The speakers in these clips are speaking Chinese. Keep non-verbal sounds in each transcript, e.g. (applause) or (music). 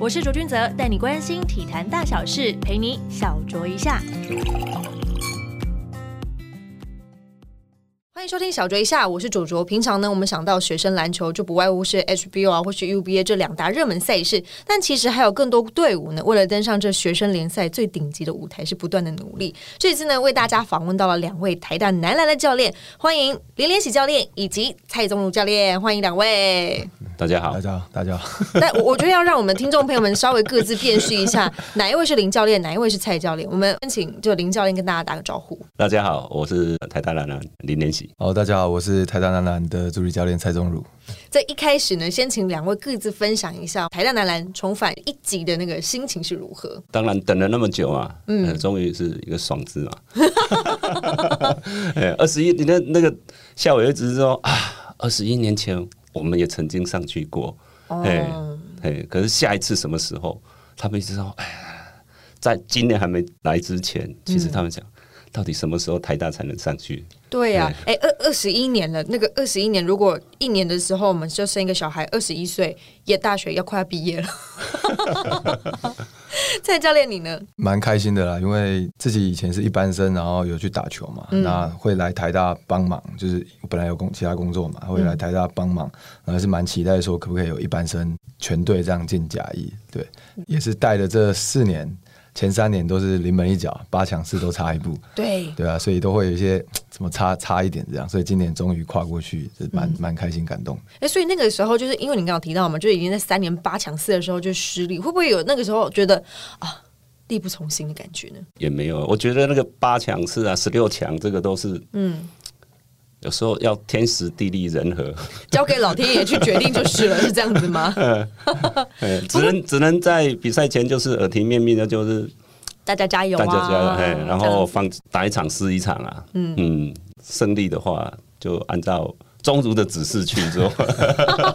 我是卓君泽，带你关心体坛大小事，陪你小酌一下。欢迎收听小酌一下，我是卓卓。平常呢，我们想到学生篮球就不外乎是 HBO 啊，或是 UBA 这两大热门赛事，但其实还有更多队伍呢。为了登上这学生联赛最顶级的舞台，是不断的努力。这次呢，为大家访问到了两位台大男篮的教练，欢迎林连喜教练以及蔡宗儒教练，欢迎两位。大家好，大家好，大家好。(laughs) 但我觉得要让我们听众朋友们稍微各自辨识一下，(laughs) 哪一位是林教练，哪一位是蔡教练。我们先请就林教练跟大家打个招呼。大家好，我是台大男篮林连喜。哦，大家好，我是台大男篮的助理教练蔡宗儒。在一开始呢，先请两位各自分享一下台大男篮重返一级的那个心情是如何。当然等了那么久啊，嗯，终于是一个爽字嘛。(laughs) 二十一，你的那个夏伟一直说啊，二十一年前。我们也曾经上去过，哎哎，可是下一次什么时候？他们一直说，哎，在今年还没来之前，其实他们讲，到底什么时候台大才能上去？对呀，哎，二二十一年了，那个二十一年，如果一年的时候我们就生一个小孩，二十一岁，也大学要快要毕业了。(laughs) (laughs) 蔡教练，你呢？蛮开心的啦，因为自己以前是一班生，然后有去打球嘛，那会来台大帮忙，就是本来有工其他工作嘛，会来台大帮忙，然后是蛮期待说可不可以有一班生全队这样进甲一，对，也是带了这四年。前三年都是临门一脚，八强四都差一步，对对啊，所以都会有一些 (tsk) 怎么差差一点这样，所以今年终于跨过去，是蛮蛮开心感动。哎，所以那个时候就是因为你刚刚提到嘛，就已经在三年八强四的时候就失利，会不会有那个时候觉得啊力不从心的感觉呢？也没有，我觉得那个八强四啊十六强这个都是嗯。有时候要天时地利人和，交给老天爷去决定就是了，是这样子吗？(laughs) 只能只能在比赛前就是耳提面命的，就是大家加油，大家加油，然后放打一场是一场啊，嗯嗯，胜利的话就按照。宗族的指示去做。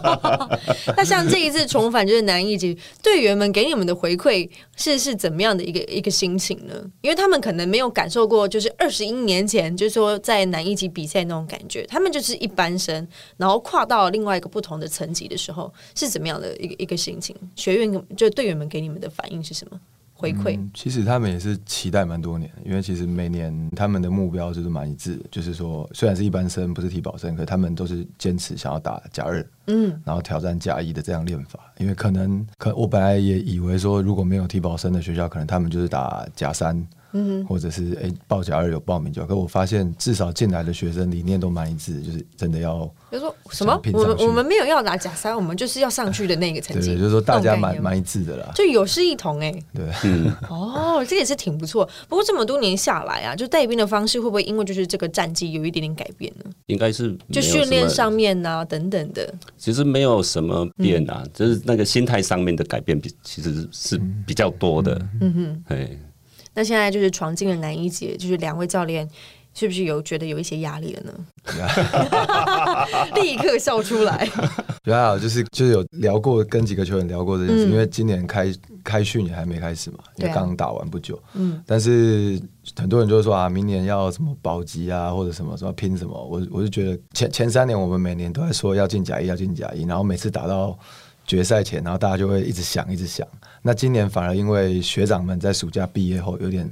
(laughs) 那像这一次重返就是南一级队员们给你们的回馈是是怎么样的一个一个心情呢？因为他们可能没有感受过，就是二十一年前就是说在南一级比赛那种感觉，他们就是一般生，然后跨到另外一个不同的层级的时候是怎么样的一个一个心情？学院就队员们给你们的反应是什么？回馈，其实他们也是期待蛮多年，因为其实每年他们的目标就是蛮一致，就是说虽然是一般生不是体保生，可他们都是坚持想要打假二，嗯，然后挑战假一的这样练法，因为可能可我本来也以为说如果没有体保生的学校，可能他们就是打假三。嗯，或者是哎，报假二有报名就，可我发现至少进来的学生理念都蛮一致，就是真的要。就说什么？我们我们没有要拿假三，我们就是要上去的那个成绩。对，就是说大家蛮蛮一致的啦，就有失一同哎。对，(laughs) 哦，这也是挺不错。不过这么多年下来啊，就带兵的方式会不会因为就是这个战绩有一点点改变呢？应该是就训练上面呐等等的，其实没有什么变啊，就是那个心态上面的改变比其实是比较多的。嗯哼，哎。那现在就是闯进了男一节，就是两位教练是不是有觉得有一些压力了呢？(laughs) 立刻笑出来。比较好，就是就是有聊过，跟几个球员聊过这件事，因为今年开开训也还没开始嘛，也刚打完不久。嗯。但是很多人就说啊，明年要什么保级啊，或者什么什么拼什么，我我就觉得前前三年我们每年都在说要进甲一，要进甲一，然后每次打到决赛前，然后大家就会一直想，一直想。那今年反而因为学长们在暑假毕业后有点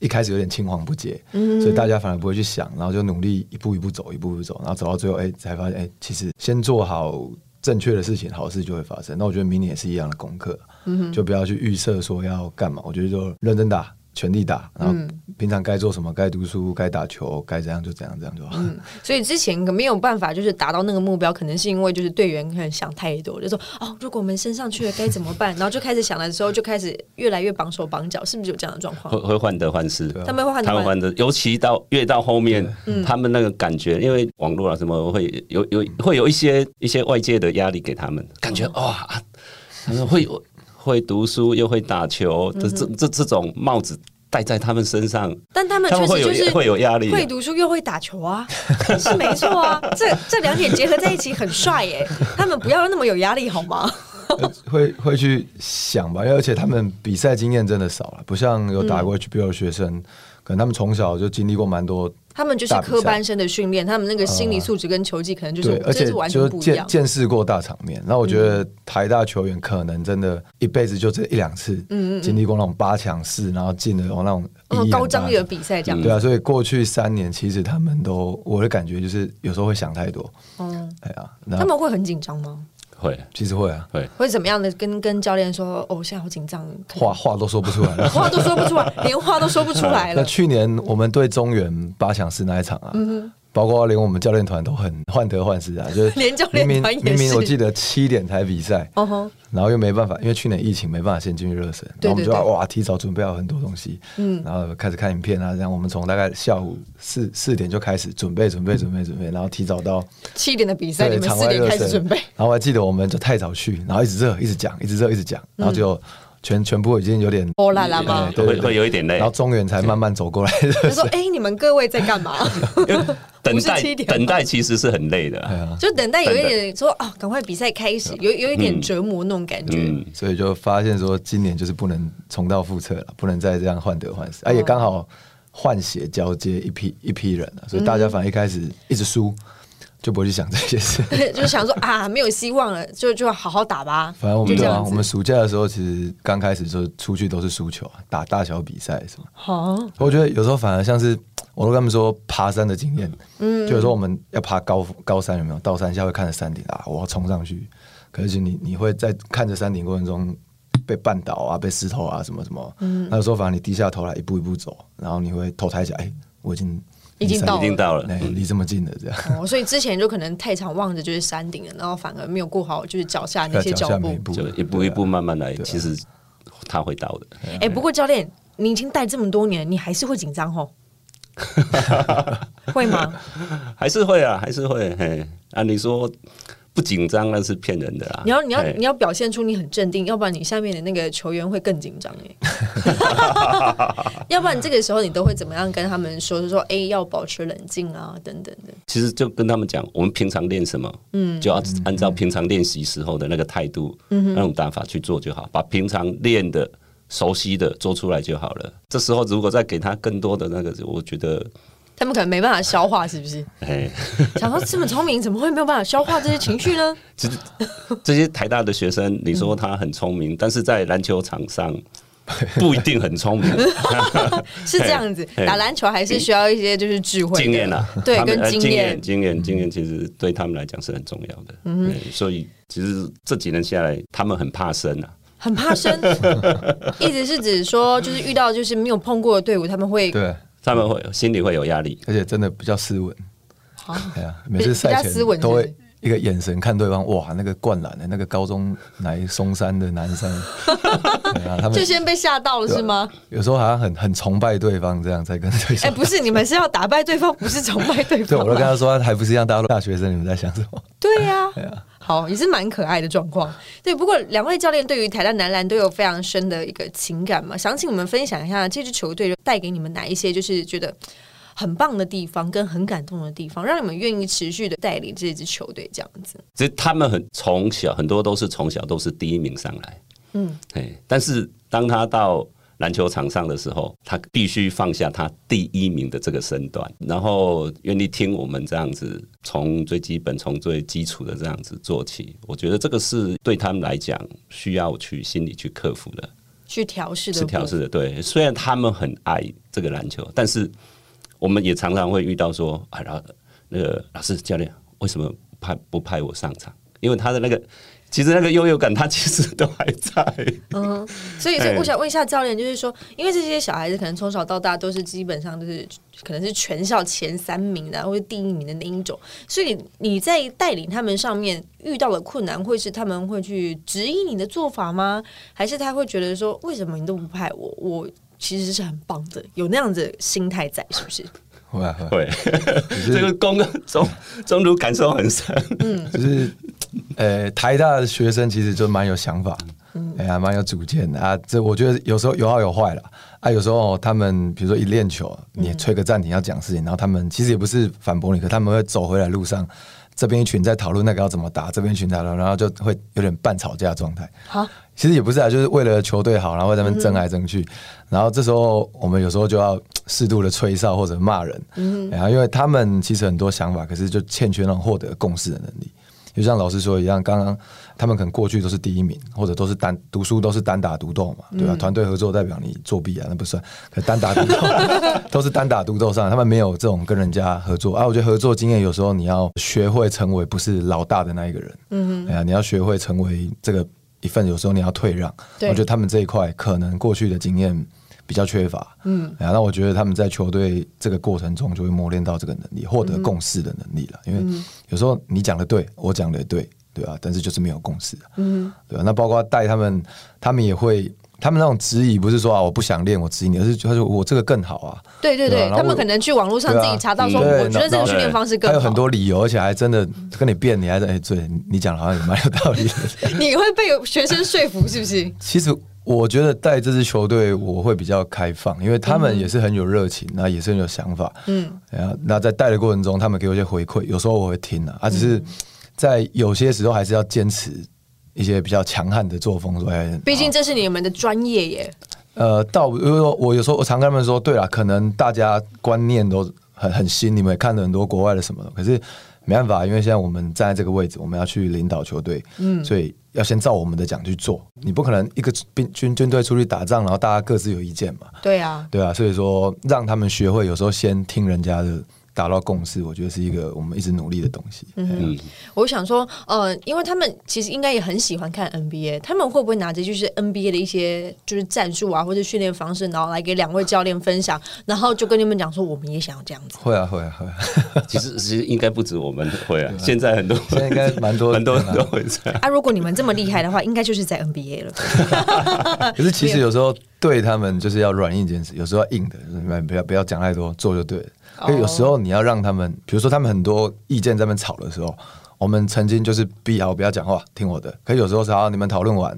一开始有点青黄不接，嗯所以大家反而不会去想，然后就努力一步一步走，一步一步走，然后走到最后，哎，才发现，哎，其实先做好正确的事情，好事就会发生。那我觉得明年也是一样的功课，嗯就不要去预设说要干嘛，我觉得就认真打。全力打，然后平常该做什么，该读书，该打球，该怎样就怎样，这样就好。嗯，所以之前可没有办法，就是达到那个目标，可能是因为就是队员可能想太多，就说哦，如果我们升上去了该怎么办？(laughs) 然后就开始想的时候，就开始越来越绑手绑脚，是不是有这样的状况？会会患得患失，他们会患得患得，尤其到越到后面，他们那个感觉，因为网络啊什么会有有会有一些一些外界的压力给他们，感觉哇，他们会有。会读书又会打球，这这这这种帽子戴在他们身上，但他们确实就是会有压力，会读书又会打球啊，(laughs) 是没错啊，这这两点结合在一起很帅耶。他们不要那么有压力好吗？(laughs) 会会去想吧，而且他们比赛经验真的少了，不像有打过 HBO 的学生，可能他们从小就经历过蛮多，他们就是科班生的训练，他们那个心理素质跟球技可能就是对，而且真是完全不一样。见识过大场面。那我觉得台大球员可能真的一辈子就这一两次，嗯经历过那种八强四，然后进了哦那种哦，高张力的比赛这样。对啊，所以过去三年其实他们都，我的感觉就是有时候会想太多，嗯，哎呀，那他们会很紧张吗？会其实会啊，会，会怎么样的跟跟教练说？哦，我现在好紧张，话话都说不出来了。(laughs) 话都说不出来，连话都说不出来了 (laughs) 那。去年我们对中原八强四那一场啊，包括连我们教练团都很患得患失啊，(laughs) 就是连教练明团也明明明我记得七点才比赛，哦吼，然后又没办法，因为去年疫情没办法先进去热身，然后我们就对对。要哇提早准备好很多东西，嗯，然后开始看影片啊，这样我们从大概下午四四点就开始准备准备准备准备，然后提早到七点的比赛，对你们四点开始准备。然后我还记得我们就太早去，然后一直热一直讲一直热一直讲，然后就全全部已经有点哦啦啦吗哎？对对会会有一点累。然后中原才慢慢走过来。热他说身：“哎，你们各位在干嘛？(laughs) 等不是待7点。吗等待其实是很累的。就等待有一点说啊，赶快比赛开始，有有一点折磨那种感觉。嗯，所以就发现说今年就是不能重蹈覆辙了，不能再这样患得患失，而且刚好换血交接一批一批人了，所以大家反正一开始一直输，就不会去想这些事。(laughs) 就是想说啊，没有希望了，就就好好打吧。反正我们对啊，我们暑假的时候其实刚开始就出去都是输球啊，打大小比赛什么。好，我觉得有时候反而像是我都跟他们说爬山的经验，嗯，就有时候我们要爬高高山有没有？到山下会看着山顶啊，我要冲上去，可是你你会在看着山顶过程中被绊倒啊，被石头啊什么什么，嗯，那有时候反而你低下头来一步一步走，然后你会头抬起来，哎，我已经已经到已经到了，哎，离这么近了，这样。哦，所以之前就可能太常望着就是山顶了，然后反而没有顾好就是脚下那些脚步。就一步一步慢慢来，其实他会到的。哎、不过教练，你已经带这么多年，你还是会紧张吼？(laughs) 会吗？还是会啊，还是会。嘿，啊，你说不紧张那是骗人的啦。你要你要你要表现出你很镇定，要不然你下面的那个球员会更紧张哎。(laughs) 要不然这个时候你都会怎么样跟他们说？就说哎、要保持冷静啊，等等的。(laughs) 其实就跟他们讲，我们平常练什么，嗯，就要按照平常练习时候的那个态度，嗯，那种打法去做就好，把平常练的、熟悉的做出来就好了。这时候如果再给他更多的那个，我觉得，他们可能没办法消化，是不是？哎，(laughs) 想说这么聪明，怎么会没有办法消化这些情绪呢？(laughs) 这这些台大的学生，你说他很聪明，但是在篮球场上不一定很聪明，(laughs) 是这样子，打篮球还是需要一些就是智慧的经验啊，对，跟经验呃经验、。经验、其实对他们来讲是很重要的。嗯，所以其实这几年下来，他们很怕生啊。很怕生，一直是指说，就是遇到就是没有碰过的队伍，他们会对，他们会心里会有压力，而且真的比较斯文，好哎呀，每次赛前斯文都会一个眼神看对方，哇，那个灌篮的那个高中来松山的男生，(laughs) 对啊，他们就先被吓到了是吗？有时候好像很很崇拜对方，这样才跟对哎，手。不是，你们是要打败对方，不是崇拜对对，我方吗？都跟他说，还不是一样，大家都大学生，你们在想什么？对呀，好，也是蛮可爱的状况。对，不过两位教练对于台大男篮都有非常深的一个情感嘛，想请你们分享一下这支球队带给你们哪一些就是觉得很棒的地方，跟很感动的地方，让你们愿意持续的带领这支球队这样子。其实他们很从小很多都是从小都是第一名上来，嗯，哎，但是当他到篮球场上的时候，他必须放下他第一名的这个身段，然后愿意听我们这样子，从最基本、从最基础的这样子做起。我觉得这个是对他们来讲需要去心里去克服的。去调试的是调试的，对。虽然他们很爱这个篮球，但是我们也常常会遇到说，啊，然后那个老师教练为什么派不派我上场？因为他的那个其实那个优越感，他其实都还在。嗯，所以，所以哎我想问一下教练，就是说，因为这些小孩子可能从小到大都是基本上都是可能是全校前三名的，或者第一名的那一种，所以你在带领他们上面遇到的困难，会是他们会去质疑你的做法吗？还是他会觉得说，为什么你都不派我？我其实是很棒的，有那样子的心态在，是不是？会啊会这个公中 (laughs) 中途感受很深。(laughs) 嗯就是呃，台大的学生其实就蛮有想法，哎呀，蛮有主见的啊。这我觉得有时候有好有坏了。啊。有时候他们比如说一练球，你吹个暂停要讲事情，然后他们其实也不是反驳你，可他们会走回来路上这边一群在讨论那个要怎么打，这边一群在讨论，然后就会有点半吵架状态。好，其实也不是啊，就是为了球队好，然后在那边争来争去，然后这时候我们有时候就要适度的吹哨或者骂人，嗯，然后因为他们其实很多想法，可是就欠缺那种获得共识的能力。就像老师说一样，刚刚他们可能过去都是第一名，或者都是单读书都是单打独斗嘛，对吧？团队合作代表你作弊啊，那不算。可单打独斗都是单打独斗上，他们没有这种跟人家合作啊。我觉得合作经验有时候你要学会成为不是老大的那一个人，嗯，哎呀，你要学会成为这个一份，有时候你要退让。我觉得他们这一块可能过去的经验。比较缺乏，嗯，那我觉得他们在球队这个过程中就会磨练到这个能力，获得共识的能力了。因为有时候你讲的对，我讲的对，对啊？但是就是没有共识，嗯，对吧？那包括带他们，他们也会，他们那种质疑不是说啊我不想练，我质疑你，而是他说我这个更好啊。对对对，他们可能去网络上自己查到说，我觉得这个训练方式更好，还有很多理由，而且还真的跟你辩，你还在哎，对你讲好像也蛮有道理的。(laughs) 你会被学生说服是不是？(laughs) 其实。我觉得带这支球队我会比较开放，因为他们也是很有热情，那也是很有想法。嗯，然后那在带的过程中，他们给我一些回馈，有时候我会听啊，啊，只是在有些时候还是要坚持一些比较强悍的作风。说，毕竟这是你们的专业耶。呃，到因为我有时候我常跟他们说，对了，可能大家观念都很很新，你们也看了很多国外的什么，可是没办法，因为现在我们站在这个位置，我们要去领导球队，嗯，所以。要先照我们的讲去做，你不可能一个兵军军队出去打仗，然后大家各自有意见嘛？对啊，对啊，所以说让他们学会，有时候先听人家的。达到共识，我觉得是一个我们一直努力的东西。嗯，我想说，呃，因为他们其实应该也很喜欢看 NBA，他们会不会拿着就是 NBA 的一些就是战术啊，或者训练方式，然后来给两位教练分享，然后就跟你们讲说，我们也想要这样子。会啊，会啊，会。啊。(laughs) 其实其实应该不止我们会啊，现在很多现在应该蛮多很多人都会这样。(laughs) 啊，如果你们这么厉害的话，应该就是在 NBA 了。(laughs) 可是其实有时候对他们就是要软硬兼施，有时候要硬的，不要不要讲太多，做就对了。所以有时候你要让他们，比如说他们很多意见在那边吵的时候，我们曾经就是逼好不要讲话，听我的。可有时候是好，你们讨论完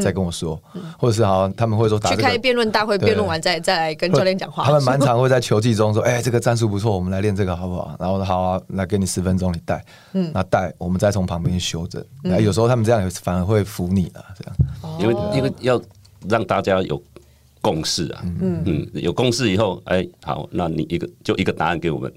再跟我说，或者是好，他们会说去开辩论大会，辩论完再再来跟教练讲话。他们蛮常会在球技中说：“哎，这个战术不错，我们来练这个好不好？”然后好啊，来给你十分钟，你带，嗯，那带我们再从旁边修正。哎，有时候他们这样反而会服你了，这样，因为因为要让大家有。共识啊，嗯。嗯，有共识以后，哎，好，那你一个就一个答案给我们，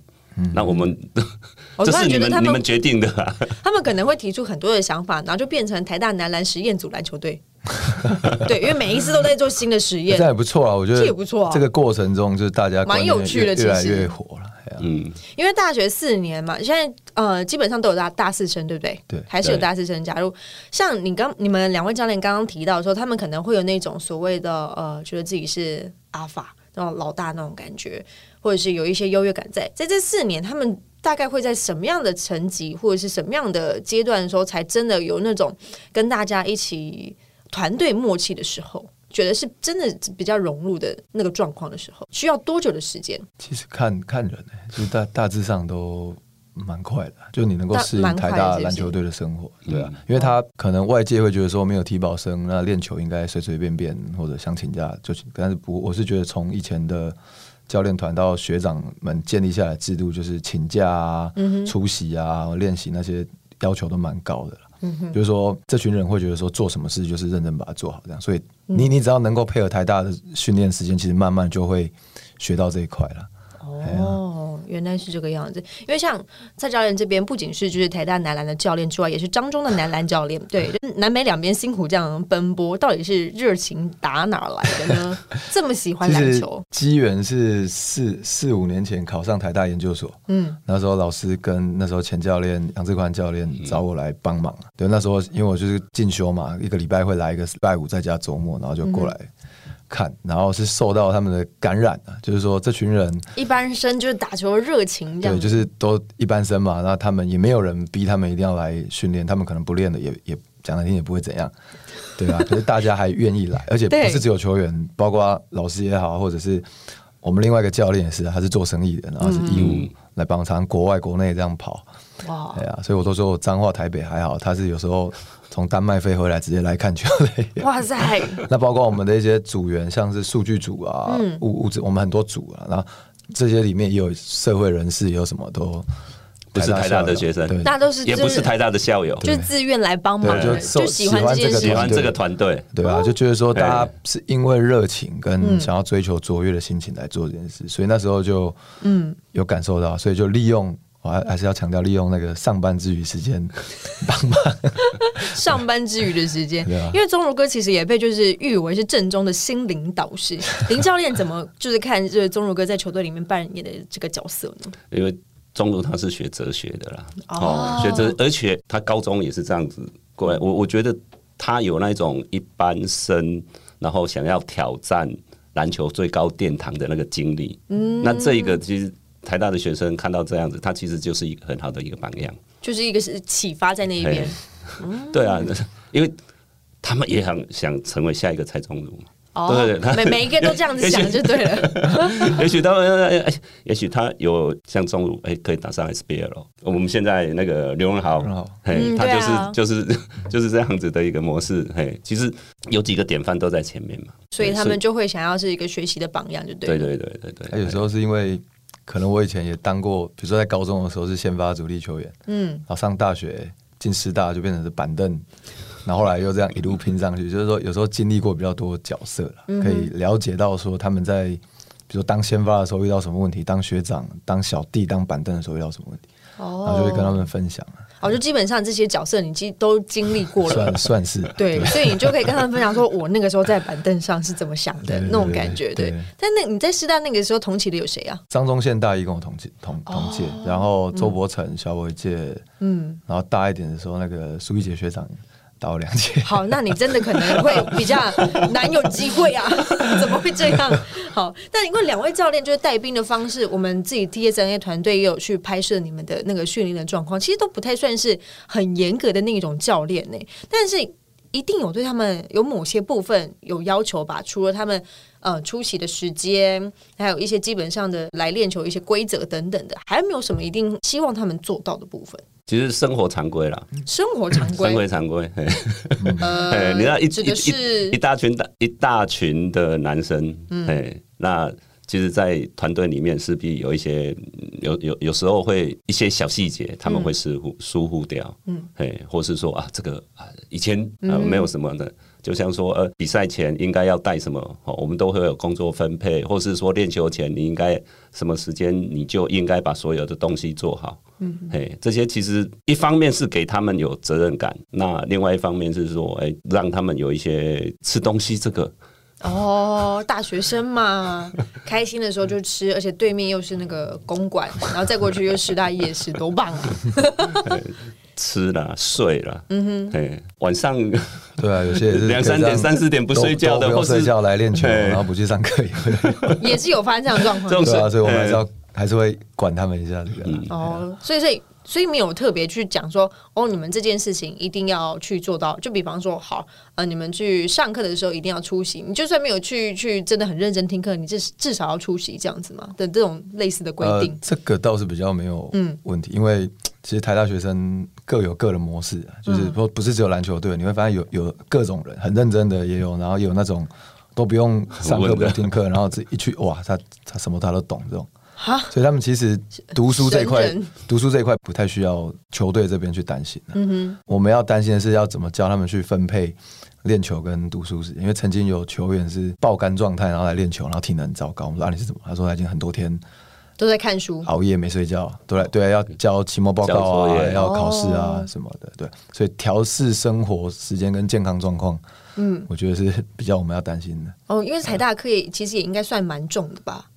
那我们 (laughs) 这是你们你们决定的。(laughs) 他们可能会提出很多的想法，然后就变成台大男篮实验组篮球队。(laughs) 对，因为每一次都在做新的实验，(laughs) 这也不错啊，我觉得这也不错。这个过程中就是大家蛮有趣的，越来越火了。嗯，因为大学四年嘛，现在呃基本上都有大大四生，对不对？对，还是有大四生加入。像你刚你们两位教练刚刚提到说，他们可能会有那种所谓的呃，觉得自己是阿法那种老大那种感觉，或者是有一些优越感在。在这四年，他们大概会在什么样的层级或者是什么样的阶段的时候，才真的有那种跟大家一起团队默契的时候？觉得是真的比较融入的那个状况的时候，需要多久的时间？其实看看人呢，就大大致上都蛮快的，就你能够适应台大篮球队的生活，对啊，因为他可能外界会觉得说没有提保生，那练球应该随随便便或者想请假就请，但是不，我是觉得从以前的教练团到学长们建立下来制度，就是请假啊、出席啊、练习那些要求都蛮高的了。就是说，这群人会觉得说，做什么事就是认真把它做好，这样。所以，你你只要能够配合台大的训练时间，其实慢慢就会学到这一块了。哦，原来是这个样子。因为像蔡教练这边，不仅是就是台大男篮的教练之外，也是张中的男篮教练。对，(laughs) 南北两边辛苦这样奔波，到底是热情打哪来的呢？(laughs) 这么喜欢篮球？机缘是四四五年前考上台大研究所。嗯，那时候老师跟那时候前教练杨志宽教练找我来帮忙。对，那时候因为我就是进修嘛，一个礼拜会来一个礼拜五，在家周末，然后就过来。看，然后是受到他们的感染的，就是说这群人一般生就是打球热情，对，就是都一般生嘛。那他们也没有人逼他们一定要来训练，他们可能不练的也也讲难听也不会怎样，对吧？(laughs) 可是大家还愿意来，而且不是只有球员，包括老师也好，或者是我们另外一个教练也是，他是做生意的，然后是义务来帮常国外国内这样跑。哇，对啊，所以我都说我彰化台北还好，他是有时候。从丹麦飞回来，直接来看球的。哇塞！(laughs) 那包括我们的一些组员，像是数据组啊，物物质，我们很多组啊。然后这些里面也有社会人士，有什么都不是台大的学生，对大家都是也不是台大的校友，就自愿来帮忙就就喜欢这件事喜欢这个团队，对啊，就觉得说大家哎是因为热情嗯跟想要追求卓越的心情来做这件事，所以那时候就嗯有感受到，所以就利用。我还还是要强调，利用那个上班之余时间帮忙。(laughs) 上班之余的时间对啊，因为钟如哥其实也被就是誉为是正宗的心灵导师。(laughs) 林教练怎么就是看这个钟如哥在球队里面扮演的这个角色呢？因为钟如他是学哲学的啦，哦哦，学哲，而且他高中也是这样子过来。我我觉得他有那种一般生，然后想要挑战篮球最高殿堂的那个经历。嗯，那这一个其实台大的学生看到这样子，他其实就是一个很好的一个榜样。就是一个是启发在那一边嘿对啊，因为他们也很想成为下一个蔡宗儒嘛。哦对对他每每一个都这样子想就对了。(laughs) 也许他们，哎哎也许他有像中路，哎，可以打上 SBL 了。我们现在那个刘文豪刘文豪，嘿，嗯他就是、啊就是就是这样子的一个模式。嘿，其实有几个典范都在前面嘛，所以他们就会想要是一个学习的榜样，就对了。对对对对对。他有时候是因为可能我以前也当过，比如说在高中的时候是先发主力球员，嗯，然后上大学进师大就变成是板凳，然后后来又这样一路拼上去，就是说有时候经历过比较多角色了，可以了解到说他们在比如说当先发的时候遇到什么问题，当学长、当小弟、当板凳的时候遇到什么问题，然后就会跟他们分享啊，哦，就基本上这些角色你其实都经历过了算。算是对，所以你就可以跟他们分享说，我那个时候在板凳上是怎么想的那种感觉。对但那你在师大那个时候同期的有谁啊？张忠宪大一跟我同届同同届，然后周伯成小我一届，嗯，然后大一点的时候那个苏一杰学长打我两千，好，那你真的可能会比较 (laughs) 难有机会啊？(laughs) 怎么会这样？好，但因为两位教练就是带兵的方式，我们自己 TSNA 团队也有去拍摄你们的那个训练的状况，其实都不太算是很严格的那种教练呢、但是一定有对他们有某些部分有要求吧？除了他们呃出席的时间，还有一些基本上的来练球一些规则等等的，还有没有什么一定希望他们做到的部分？其实生活常规啦，生活常生规，活常规。嘿。(laughs) 呃哎，你知道一指的一是一一大群大一大群的男生，哎，那其实，在团队里面势必有一些有有有时候会一些小细节，他们会疏忽疏忽掉，嗯，哎，或是说啊，这个啊以前啊没有什么的。就像说，呃，比赛前应该要带什么，哦，我们都会有工作分配，或是说练球前你应该什么时间，你就应该把所有的东西做好。嗯，哎，这些其实一方面是给他们有责任感，那另外一方面是说，哎、让他们有一些吃东西这个，哦，大学生嘛，(laughs) 开心的时候就吃，而且对面又是那个公馆，然后再过去又师大夜市，多棒啊！(laughs) 吃了、睡了，嗯哼，哎，晚上对啊，有些也是两三点、三四点不睡觉的，不睡觉来练球，哎然后不去上课也会。(laughs) 也是有发生这样的状况这种事啊，所以我们还是哎要还是会管他们一下这。哦，所以所以所以没有特别去讲说，哦，你们这件事情一定要去做到。就比方说，好，呃，你们去上课的时候一定要出席，你就算没有去去真的很认真听课，你至至少要出席这样子嘛的这种类似的规定。呃。这个倒是比较没有问题，因为其实台大学生各有各的模式啊，就是说不是只有篮球队，你会发现有有各种人很认真的也有，然后有那种都不用上课不用听课，然后自己一去哇，他他什么他都懂这种。哈，所以他们其实读书这一块，读书这一块不太需要球队这边去担心、啊。我们要担心的是要怎么教他们去分配练球跟读书时间，因为曾经有球员是爆肝状态，然后来练球，然后体能很糟糕。我们说啊你是怎么？他说他已经很多天都在看书。熬夜没睡觉，都来对啊，要交期末报告啊，要考试啊哦什么的，对，所以调试生活时间跟健康状况，嗯，我觉得是比较我们要担心的。哦，因为财大的课业其实也应该算蛮重的吧，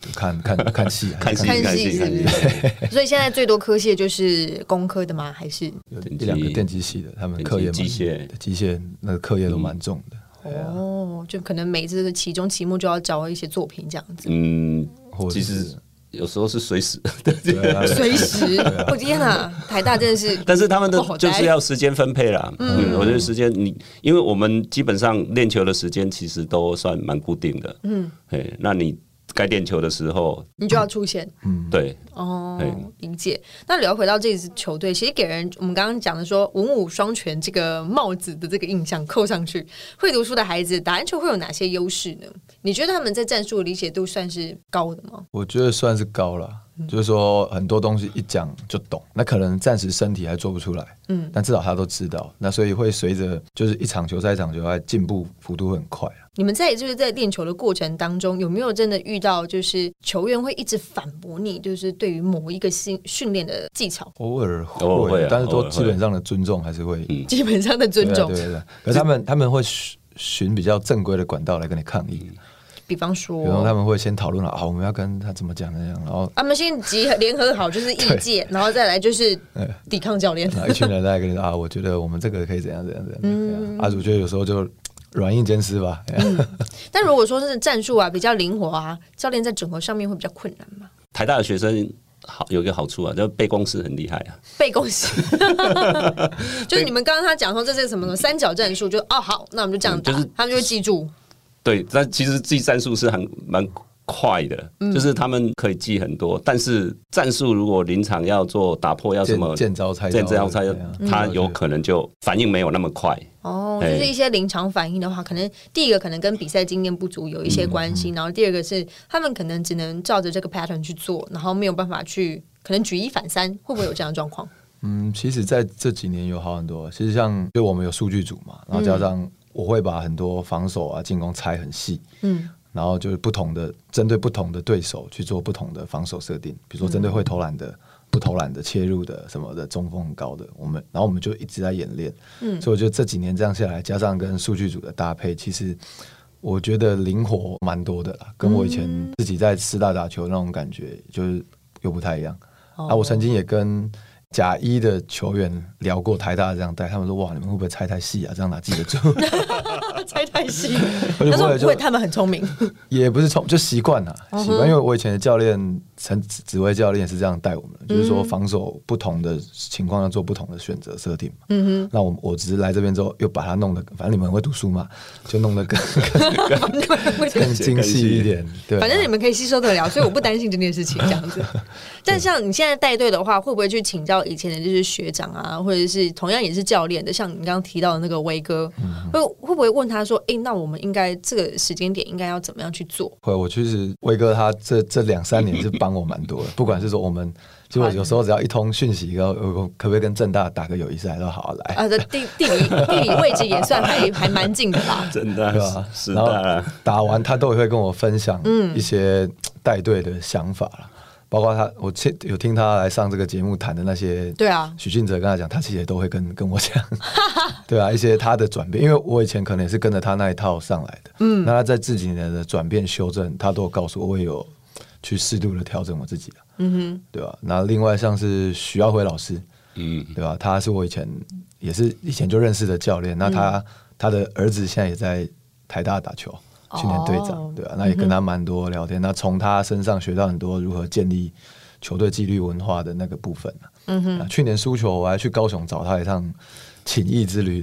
就看看 (laughs) 看戏，看戏看看戏看戏是不，是？(laughs) 所以现在最多科系就是工科的吗？还是一两个电机系的，他们课业机机械机械那个课业都蛮重的。哦，就可能每次的期中、期末就要交一些作品这样子。嗯，或者是其实有时候是随时，(laughs) 随时，我天哪，台大真的是，但是他们的哦就是要时间分配啦。嗯，我觉得时间你，因为我们基本上练球的时间其实都算蛮固定的。嗯，哎，那你该练球的时候，你就要出现嗯对，哦对，理解。那聊回到这支球队，其实给人我们刚刚讲的说文武双全这个帽子的这个印象扣上去，会读书的孩子打篮球会有哪些优势呢？你觉得他们在战术的理解度算是高的吗？我觉得算是高了，就是说很多东西一讲就懂，那可能暂时身体还做不出来，嗯，但至少他都知道，那所以会随着就是一场球赛一场球赛进步幅度很快啊。你们在就是在练球的过程当中，有没有真的遇到就是球员会一直反驳你，就是对于某一个训训练的技巧？偶尔会，偶尔会啊但是都基本上的尊重还是会，对基本上的尊重，啊对对对。可是他们他们会循循比较正规的管道来跟你抗议，比方说，然后他说。们会先讨论了啊，我们要跟他怎么讲那样，然后他们先集合联合好，就是意见，然后再来就是抵抗教练。一群人在跟你说啊，我觉得我们这个可以怎样怎样怎样怎样。啊，我觉得有时候就软硬兼施吧。(laughs) 但如果说是战术啊比较灵活啊，教练在整合上面会比较困难嘛？台大的学生好有一个好处啊，就是背公式很厉害啊。背公式，(laughs) (laughs) 就是你们刚刚他讲说这是什么什么三角战术，就哦好，那我们就这样打，就是他们就会记住。对，但其实记战术是很蛮快的，就是他们可以记很多，但是战术如果临场要做打破，要什么见见招拆招见招拆他有可能就反应没有那么快。哦，就哎是一些临场反应的话，可能第一个可能跟比赛经验不足有一些关系，然后第二个是他们可能只能照着这个 pattern 去做，然后没有办法去可能举一反三，会不会有这样的状况？嗯，其实在这几年有好很多。其实像就我们有数据组嘛，然后加上我会把很多防守啊、进攻拆很细，嗯，然后就是不同的针对不同的对手去做不同的防守设定，比如说针对会投篮的、不投篮的、切入的什么的，中锋很高的，我们然后我们就一直在演练。嗯，所以我觉得这几年这样下来，加上跟数据组的搭配，其实我觉得灵活蛮多的啦，跟我以前自己在师大打球那种感觉就是又不太一样。啊，我曾经也跟甲一的球员聊过台大这样带，他们说哇，你们会不会猜太细啊？这样哪记得住？(laughs) 猜太细，他说不会，他们很聪明。(laughs) 也不是聪就习惯了，习惯，因为我以前的教练陈指指挥教练是这样带我们的，就是说防守不同的情况要做不同的选择设定嘛。嗯哼，那我我只是来这边之后又把它弄得，反正你们很会读书嘛，就弄得更 (laughs) 更精细一点。对啊，反正你们可以吸收得了，所以我不担心这件事情这样子。(laughs) 但像你现在带队的话，会不会去请教以前的就是学长啊，或者是同样也是教练的，像你刚刚提到的那个威哥，会会不会问他说：“哎，那我们应该这个时间点应该要怎么样去做？会，我其实威哥他这这两三年是 (laughs) 帮我蛮多的，不管是说我们，就我有时候只要一通讯息，然后可不可以跟正大打个友谊赛，都好好来。啊？这地地理地理位置也算还 (laughs) 还蛮近的吧。真的对吧？是然后的，打完他都会跟我分享一些带队的想法啦，包括他我听有听他来上这个节目谈的那些，对啊许俊哲跟他讲，他其实也都会跟跟我讲，(laughs) 对啊，一些他的转变，因为我以前可能也是跟着他那一套上来的，嗯，那他在这几年的转变修正，他都有告诉我，我也有去适度的调整我自己啊嗯哼，对吧、那另外像是徐耀辉老师，嗯，对吧？他是我以前也是以前就认识的教练，那他、他的儿子现在也在台大打球，去年队长，哦对吧、那也跟他蛮多聊天，那从他身上学到很多如何建立球队纪律文化的那个部分、嗯哼，去年输球我还去高雄找他一趟请益之旅，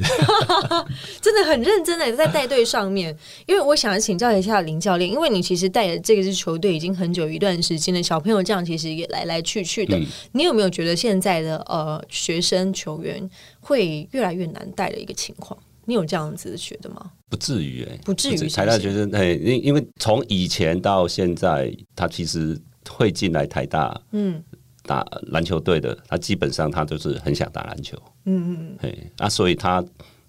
(laughs) 真的很认真的在带队上面，因为我想请教一下林教练，因为你其实带的这个支球队已经很久一段时间了，小朋友这样其实也来来去去的，你有没有觉得现在的呃学生球员会越来越难带的一个情况？你有这样子觉得吗？不至于哎、不至于台大学生哎，因因为从以前到现在，他其实会进来台大，嗯打篮球队的，他基本上他就是很想打篮球，嗯嗯，嘿，那，所以他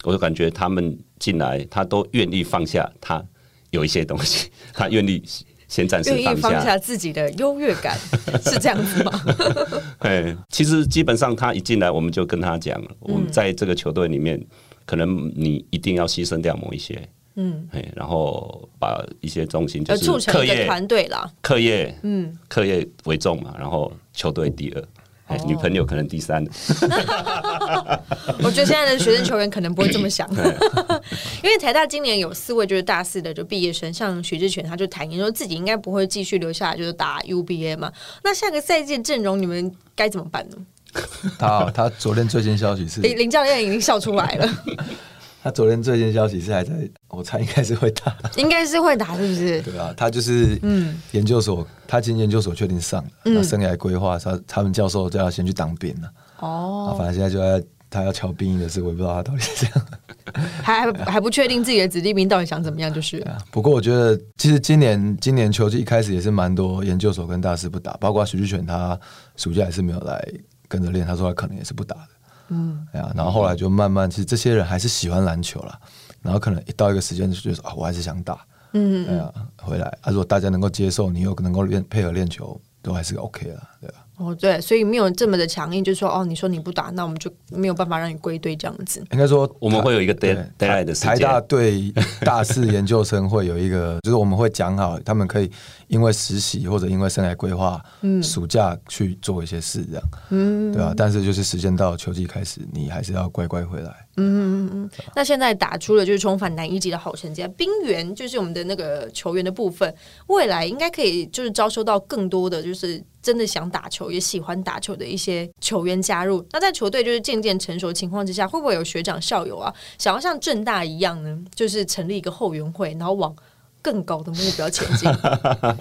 我就感觉他们进来，他都愿意放下他有一些东西，(laughs) 他愿意先暂时愿意放放下自己的优越感，(laughs) 是这样子吗？(laughs) 哎，其实基本上他一进来，我们就跟他讲，我嗯们在这个球队里面，可能你一定要牺牲掉某一些，嗯，哎，然后把一些重心就呃，是课业、团队啦，课业、嗯，课业为重嘛，然后球队第二，女朋友可能第三，(laughs) 我觉得现在的学生球员可能不会这么想，(laughs) 因为台大今年有四位就是大四的就毕业生，像许志全他就坦言说自己应该不会继续留下来就是打 UBA 嘛。那下个赛季阵容你们该怎么办呢？他他昨天最新消息是，(laughs) 林林教练已经笑出来了，他昨天最新消息是还在，我猜应该是会打，应该是会打，是不是？(laughs) 对啊，他就是嗯研究所，他进研究所确定上了，那生涯规划，他他们教授叫他先去当兵了。啊，哦，反正现在就在他要敲兵役的事，我也不知道他到底是这样。(laughs) 还还还不确定自己的子弟兵到底想怎么样，就是。不过我觉得，其实今年今年秋季一开始也是蛮多研究所跟大师不打，包括徐志全他暑假也是没有来跟着练，他说他可能也是不打的。嗯，哎呀，然后后来就慢慢，其实这些人还是喜欢篮球了，然后可能一到一个时间就觉得啊，我还是想打。嗯，哎呀，回来啊，如果大家能够接受，你又能够练配合练球，都还是 OK 了，对吧？哦，对，所以没有这么的强硬，就是说，哦，你说你不打，那我们就没有办法让你归队这样子。应该说，我们会有一个 deadline 的台大对大四研究生会有一个，(laughs) 就是我们会讲好，他们可以因为实习或者因为生涯规划，嗯，暑假去做一些事，这样，嗯，对吧？但是就是时间到秋季开始，你还是要乖乖回来。嗯嗯嗯。那现在打出了就是重返南一级的好成绩，冰原就是我们的那个球员的部分，未来应该可以就是招收到更多的就是。真的想打球也喜欢打球的一些球员加入，那在球队就是渐渐成熟的情况之下，会不会有学长校友啊，想要像正大一样呢？就是成立一个后援会，然后往更高的目标前进？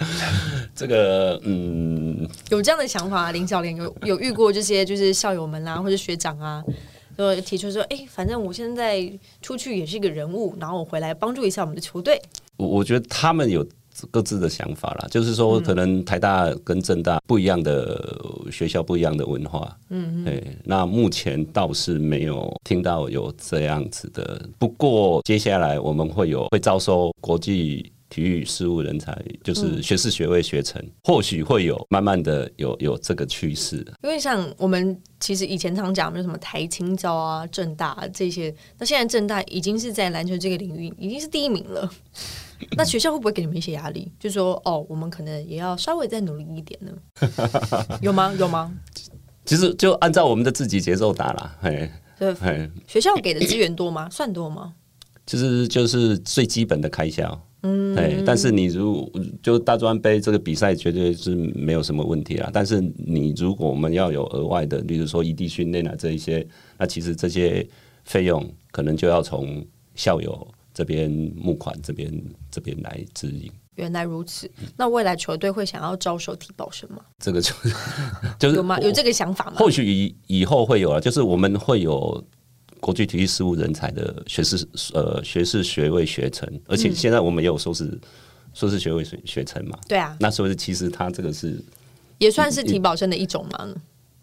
(laughs) 这个嗯，有这样的想法，林教练有有遇过这些就是校友们啦，或者学长啊，就提出说，哎，反正我现在出去也是一个人物，然后我回来帮助一下我们的球队。我我觉得他们有。各自的想法啦，就是说，可能台大跟政大不一样的学校，不一样的文化。嗯，对。那目前倒是没有听到有这样子的。不过接下来我们会有会招收国际体育事务人才，就是学士学位学成，或许会有慢慢的有有这个趋势。因为像我们其实以前常讲，有什么台青招啊、政大这些，那现在政大已经是在篮球这个领域已经是第一名了。(laughs) 那学校会不会给你们一些压力？就说哦，我们可能也要稍微再努力一点呢？(laughs) 有吗？有吗？其实就按照我们的自己节奏打啦。嘿，对，学校给的资源多吗？(coughs) 算多吗？其实就是最基本的开销。嗯，对。但是你如就大专杯这个比赛，绝对是没有什么问题啦。但是你如果我们要有额外的，例如说异地训练啊这一些，那其实这些费用可能就要从校友。这边募款，这边这边来指引。原来如此，那未来球队会想要招收体保生吗？这个就 (laughs) 就是有吗？有这个想法吗？或许以以后会有啊，就是我们会有国际体育事务人才的学士呃学士学位学成，而且现在我们也有硕士硕士学位学学成嘛。对啊，那所以其实他这个是也算是体保生的一种吗？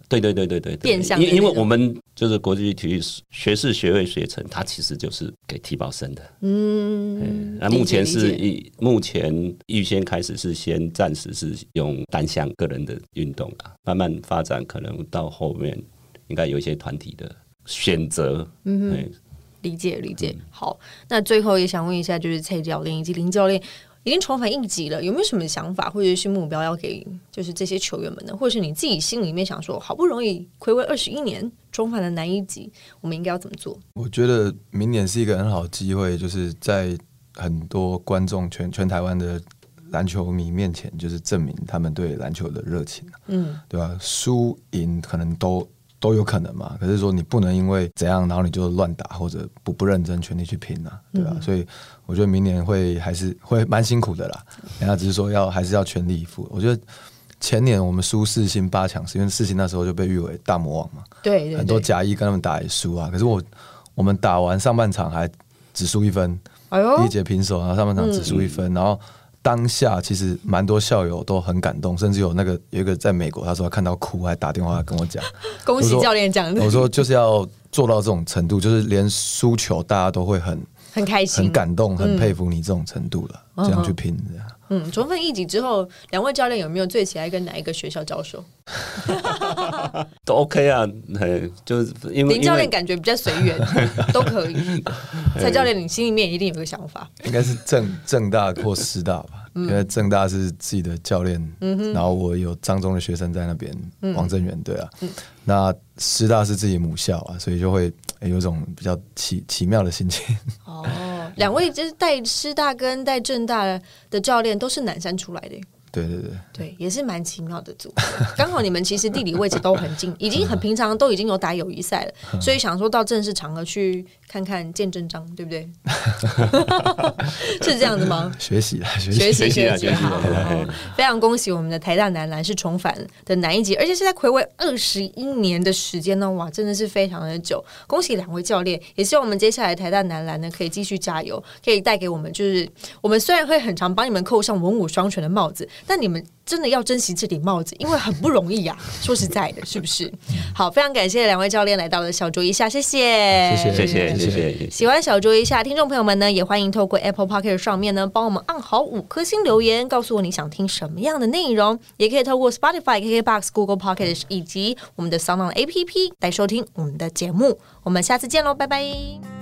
对对对对对，变相因因为我们就是国际体育学士学位学程，它其实就是给体保生的。嗯，那目前是一目前预先开始是先暂时是用单项个人的运动啊，慢慢发展可能到后面应该有一些团体的选择。嗯，理解理解。好，那最后也想问一下，就是蔡教练以及林教练。已经重返一级了，有没有什么想法或者是目标要给就是这些球员们呢？或者是你自己心里面想说，好不容易暌违二十一年重返了南一级，我们应该要怎么做？我觉得明年是一个很好的机会，就是在很多观众全全台湾的篮球迷面前，就是证明他们对篮球的热情，嗯，对吧？输赢可能都。都有可能嘛，可是说你不能因为怎样，然后你就乱打或者不不认真全力去拼啊，对吧？所以我觉得明年会还是 (laughs) 会蛮辛苦的啦。人家只是说要还是要全力以赴。我觉得前年我们输四星八强，是因为四星那时候就被誉为大魔王嘛，对，很多甲一跟他们打也输啊。可是我我们打完上半场还只输一分，哎呦，第一节平手，然后上半场只输一分，然后。当下其实蛮多校友都很感动，甚至有那个有一个在美国，他说看到哭，还打电话跟我讲，(laughs) 恭喜教练讲的。我说就是要做到这种程度，就是连输球大家都会很很开心、很感动、很佩服你这种程度了，这样去拼这样。嗯，重返一级之后，两位教练有没有最喜爱跟哪一个学校交手？(laughs) 都 OK 啊，就是因为林教练感觉比较随缘，(laughs) 都可以。蔡教练，你心里面一定有个想法，应该是正正大或师大吧？因为正大是自己的教练，然后我有张中的学生在那边，王正元对啊。那师大是自己母校啊，所以就会有种比较奇奇妙的心情。(laughs) 哦。两位就是带师大跟带正大的教练都是南山出来的，对对对，对也是蛮奇妙的组合。(laughs) 刚好你们其实地理位置都很近，(laughs) 已经很平常，都已经有打友谊赛了，所以想说到正式场合去看看见真章，对不对？(laughs) 是这样子吗？学习啦，学学习。习学习啊学习非常恭喜我们的台大男篮是重返的男一级，而且是在暌违二十一年的时间呢，哇，真的是非常的久。恭喜两位教练，也希望我们接下来台大男篮呢可以继续加油，可以带给我们就是我们虽然会很常帮你们扣上文武双全的帽子，但你们真的要珍惜这顶帽子，因为很不容易啊。(laughs) 说实在的，是不是？好，非常感谢两位教练来到了小酌一下，谢谢，谢谢谢谢谢。喜欢小酌一下，听众朋友们呢，也欢迎透过 Apple p o c k e t 上面呢，帮我们按好五颗星留言，告诉我你想听什么样的内容。也可以透过 Spotify、KKBox、Google p o c k e t 以及我们的 Sound On APP 来收听我们的节目。我们下次见喽，拜拜。